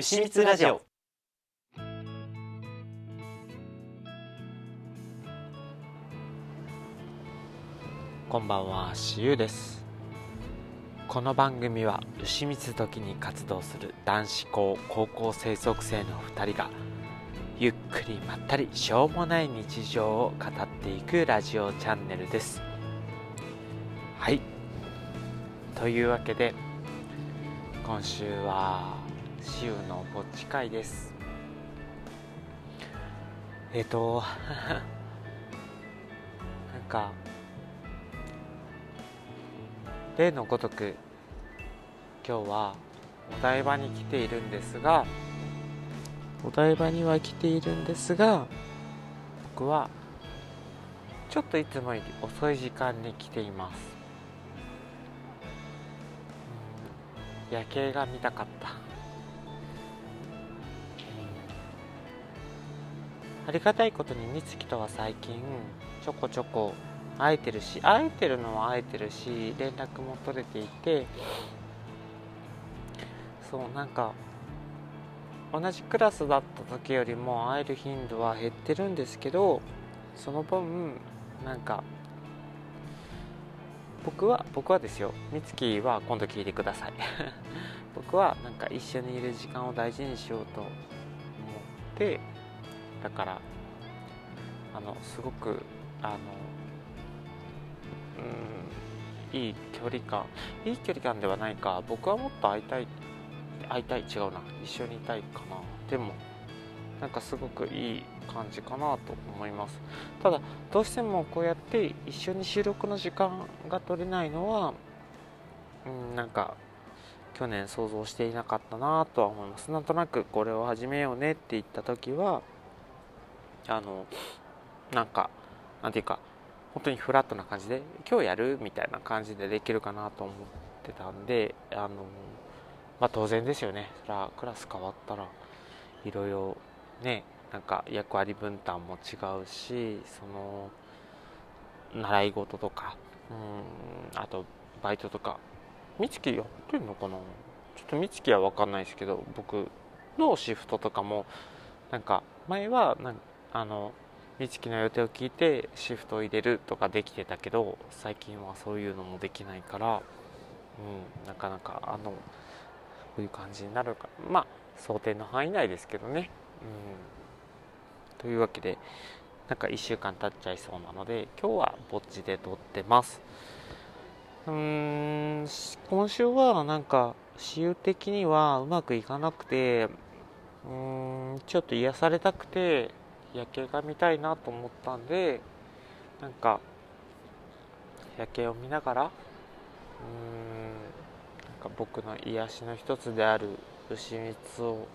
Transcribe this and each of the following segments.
牛蜜ラジオこんばんは、しゆです。この番組は牛蜜時に活動する男子校高校生属性の2人がゆっくりまったりしょうもない日常を語っていくラジオチャンネルです。はい。というわけで今週はしゆうのぼっち会です。えっ、と なんか例のごとく今日はお台場に来ているんですがお台場には来ているんですが僕はちょっといつもより遅い時間に来ていますうん夜景が見たかった、ありがたいことに美月とは最近ちょこちょこ会えてるし会えてるのは会えてるし連絡も取れていてそうなんか同じクラスだった時よりも会える頻度は減ってるんですけどその分なんか僕は僕はですよ美月は今度聞いてください。僕はなんか一緒にいる時間を大事にしようと思ってだからあのすごくあのうんいい距離感いい距離感ではないか僕はもっと会いたい会いたい違うな一緒にいたいかな。でもなんかすごくいい感じかなと思います。ただどうしてもこうやって一緒に収録の時間が取れないのはうんなんか去年想像していなかったなとは思います。なんとなくこれを始めようねって言った時はあのなんかなんていうか本当にフラットな感じで今日やるみたいな感じでできるかなと思ってたんであのまあ当然ですよね。そらクラス変わったらいろいろねなんか役割分担も違うしその習い事とかうんあとバイトとか美月やってんのかな？ちょっと美月は分かんないですけど僕のシフトとかもなんか前はなんあの美月の予定を聞いてシフトを入れるとかできてたけど最近はそういうのもできないから、うん、なかなかあのこういう感じになるかまあ想定の範囲内ですけどね、うん、というわけでなんか1週間経っちゃいそうなので今日はぼっちで撮ってます。うーん今週はなんか私有的にはうまくいかなくてうーんちょっと癒されたくて夜景が見たいなと思ったんでなんか夜景を見ながらうーんなんか僕の癒しの一つである牛蜜を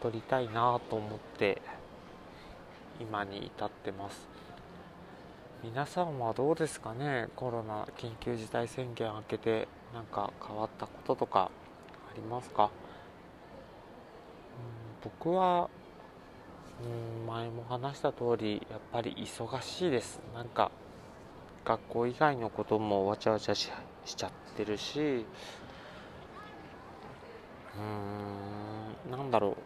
取りたいなと思って今に至ってます。皆さんはどうですかね？コロナ緊急事態宣言明けてなんか変わったこととかありますか？僕はうん前も話した通りやっぱり忙しいです。なんか学校以外のこともわちゃわちゃしちゃってるしうーんなんだろう。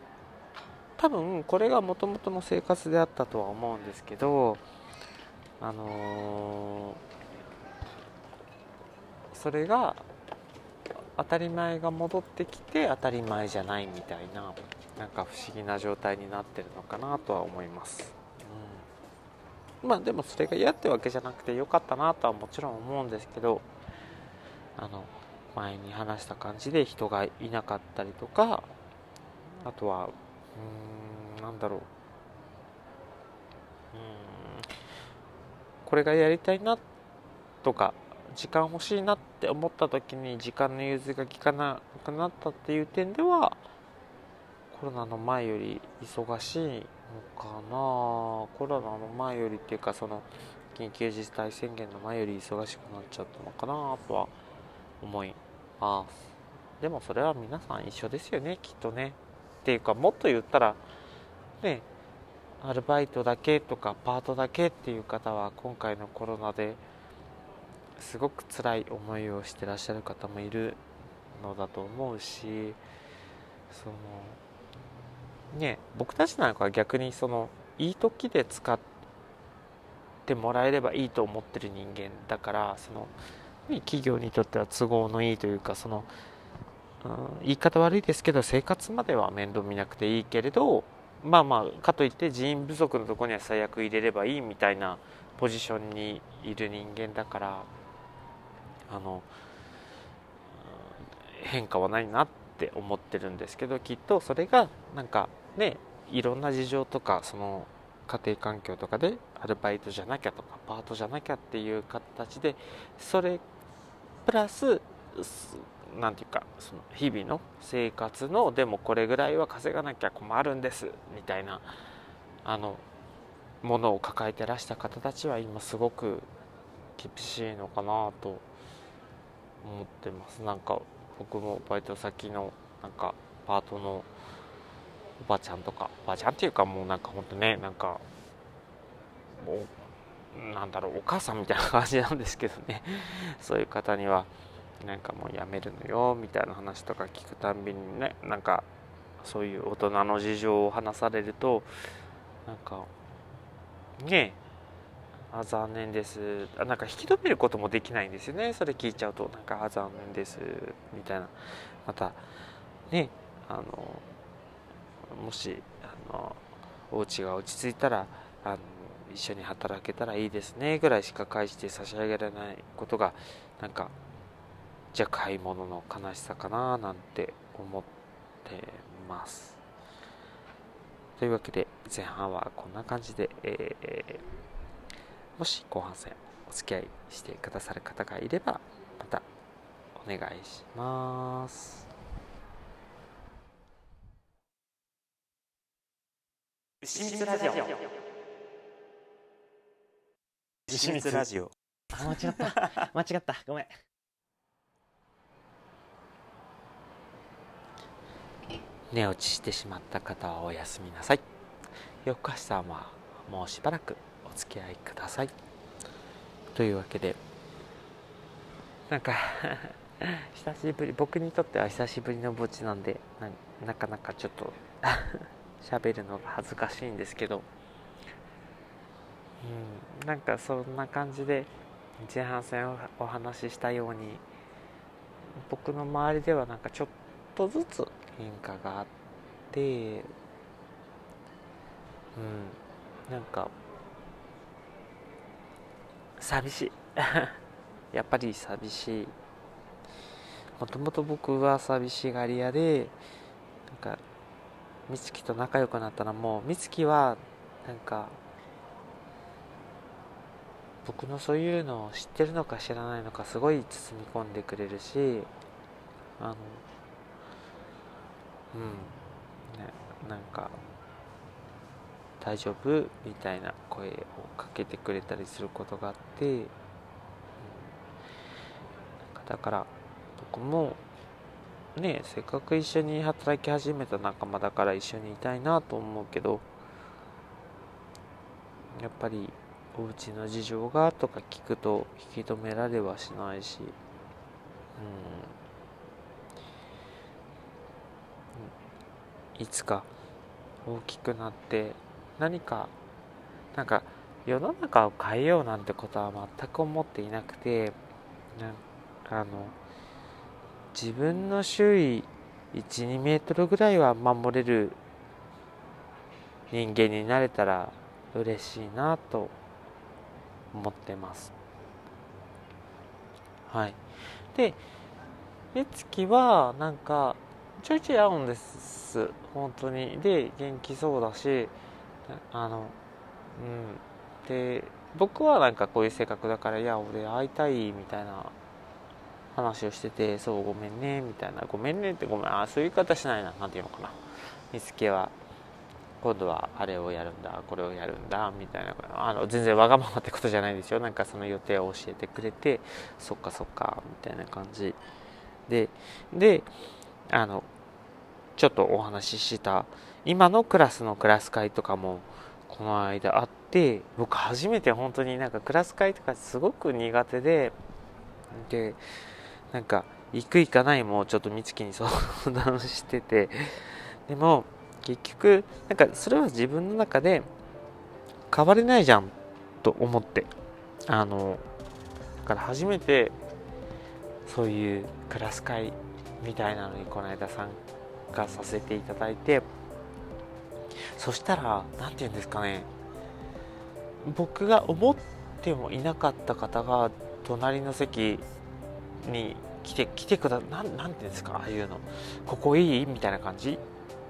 多分これがもともとの生活であったとは思うんですけどあのーそれが当たり前が戻ってきて当たり前じゃないみたいななんか不思議な状態になってるのかなとは思います、うん、まあでもそれが嫌ってわけじゃなくてよかったなとはもちろん思うんですけどあの前に話した感じで人がいなかったりとかあとはうーんなんだろう。うんこれがやりたいなとか時間欲しいなって思った時に時間の融通が利かなくなったっていう点ではコロナの前より忙しいのかな。コロナの前よりっていうかその緊急事態宣言の前より忙しくなっちゃったのかなとは思います。でもそれは皆さん一緒ですよねきっとね。っていうかもっと言ったらねアルバイトだけとかパートだけっていう方は今回のコロナですごく辛い思いをしてらっしゃる方もいるのだと思うしそのね僕たちなんかは逆にそのいい時で使ってもらえればいいと思ってる人間だからその企業にとっては都合のいいというかその、うん、言い方悪いですけど生活までは面倒見なくていいけれどまあまあかといって人員不足のとこには最悪入れればいいみたいなポジションにいる人間だからあの変化はないなって思ってるんですけどきっとそれがなんかねいろんな事情とかその家庭環境とかでアルバイトじゃなきゃとかパートじゃなきゃっていう形でそれプラス何て言うかその日々の生活のでもこれぐらいは稼がなきゃ困るんですみたいなあのものを抱えてらした方たちは今すごく厳しいのかなと思ってます。なんか僕もバイト先のなんかパートのおばちゃんとかおばちゃんっていうかもうなんかほんとねなんかもうなんだろうお母さんみたいな感じなんですけどね。そういう方にはなんかもうやめるのよみたいな話とか聞くたんびにねなんかそういう大人の事情を話されるとなんかねえあ残念です。あなんか引き止めることもできないんですよね。それ聞いちゃうとなんかあ残念ですみたいな。またねあのもしあのお家が落ち着いたらあの一緒に働けたらいいですねぐらいしか返して差し上げられないことがなんかじゃあ買い物の悲しさかななんて思ってます。というわけで前半はこんな感じで、えー、もし後半戦お付き合いしてくださる方がいればまたお願いします。牛蜜ラジオ。牛蜜ラジオ。あ間違った。間違った。ごめん。寝落ちしてしまった方はおやすみなさい。夜更かしさんはもうしばらくお付き合いください。というわけでなんか 久しぶり僕にとっては久しぶりの墓地なんでなかなかちょっと 喋るのが恥ずかしいんですけどうんなんかそんな感じで前半戦をお話ししたように僕の周りではなんかちょっとずつ変化があってうんなんか寂しい。やっぱり寂しい。もともと僕は寂しがり屋でなんか美月と仲良くなったらもう美月はなんか僕のそういうのを知ってるのか知らないのかすごい包み込んでくれるしあのうん。ねなんか大丈夫？みたいな声をかけてくれたりすることがあって、うん、だから僕もねせっかく一緒に働き始めた仲間だから一緒にいたいなと思うけどやっぱりお家の事情がとか聞くと引き止められはしないし、うん、いつか大きくなって何かなんか世の中を変えようなんてことは全く思っていなくてあの自分の周囲12メートルぐらいは守れる人間になれたら嬉しいなと思ってます。はい。で目つきはなんかちょいちょい合うんです。本当に。で元気そうだしあのうん。で僕はなんかこういう性格だからいや俺会いたいみたいな話をしててそうごめんねみたいな。ごめんねってごめんあそういう言い方しないな何て言うのかな。見つけは今度はあれをやるんだこれをやるんだみたいな。あの全然わがままってことじゃないですよ。なんかその予定を教えてくれてそっかそっかみたいな感じ。でであのちょっとお話しした今のクラスのクラス会とかもこの間あって僕初めて本当になんかクラス会とかすごく苦手ででなんか行く行かないもちょっと美月に相談しててでも結局なんかそれは自分の中で変われないじゃんと思ってあのだから初めてそういうクラス会みたいなのにこの間参加させていただいてそしたら何て言うんですかね。僕が思ってもいなかった方が隣の席に来て来てくだななんていうんですかああいうの。ここいい？みたいな感じ？っ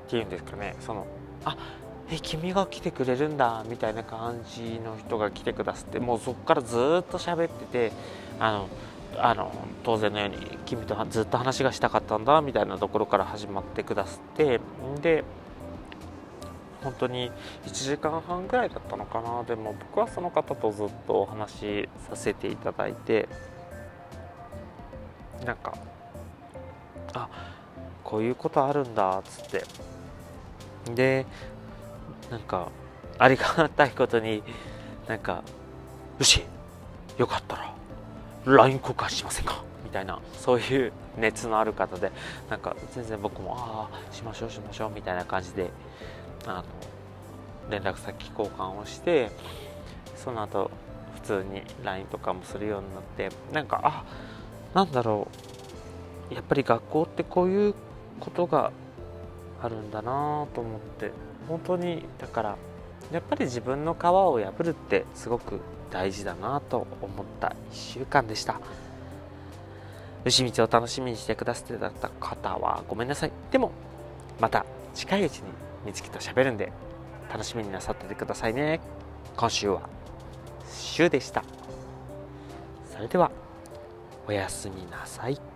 ていうんですかね。そのあえ君が来てくれるんだ。みたいな感じの人が来てくださってもうそこからずっと喋っててあのあの当然のように君とずっと話がしたかったんだみたいなところから始まってくださってで本当に1時間半ぐらいだったのかなでも僕はその方とずっとお話しさせていただいてなんかあこういうことあるんだっつって。でなんかありがたいことになんか「よしよかったら LINE 交換しませんか?」みたいなそういう熱のある方でなんか全然僕も「ああしましょうしましょう」みたいな感じであの連絡先交換をしてその後普通に LINE とかもするようになってなんかあなんだろうやっぱり学校ってこういうことがあるんだなと思って本当にだからやっぱり自分の皮を破るってすごく大事だなと思った1週間でした。牛道を楽しみにしてくださってた方はごめんなさい。でもまた近いうちに美月と喋るんで楽しみになさっててくださいね。今週は週でした。それではおやすみなさい。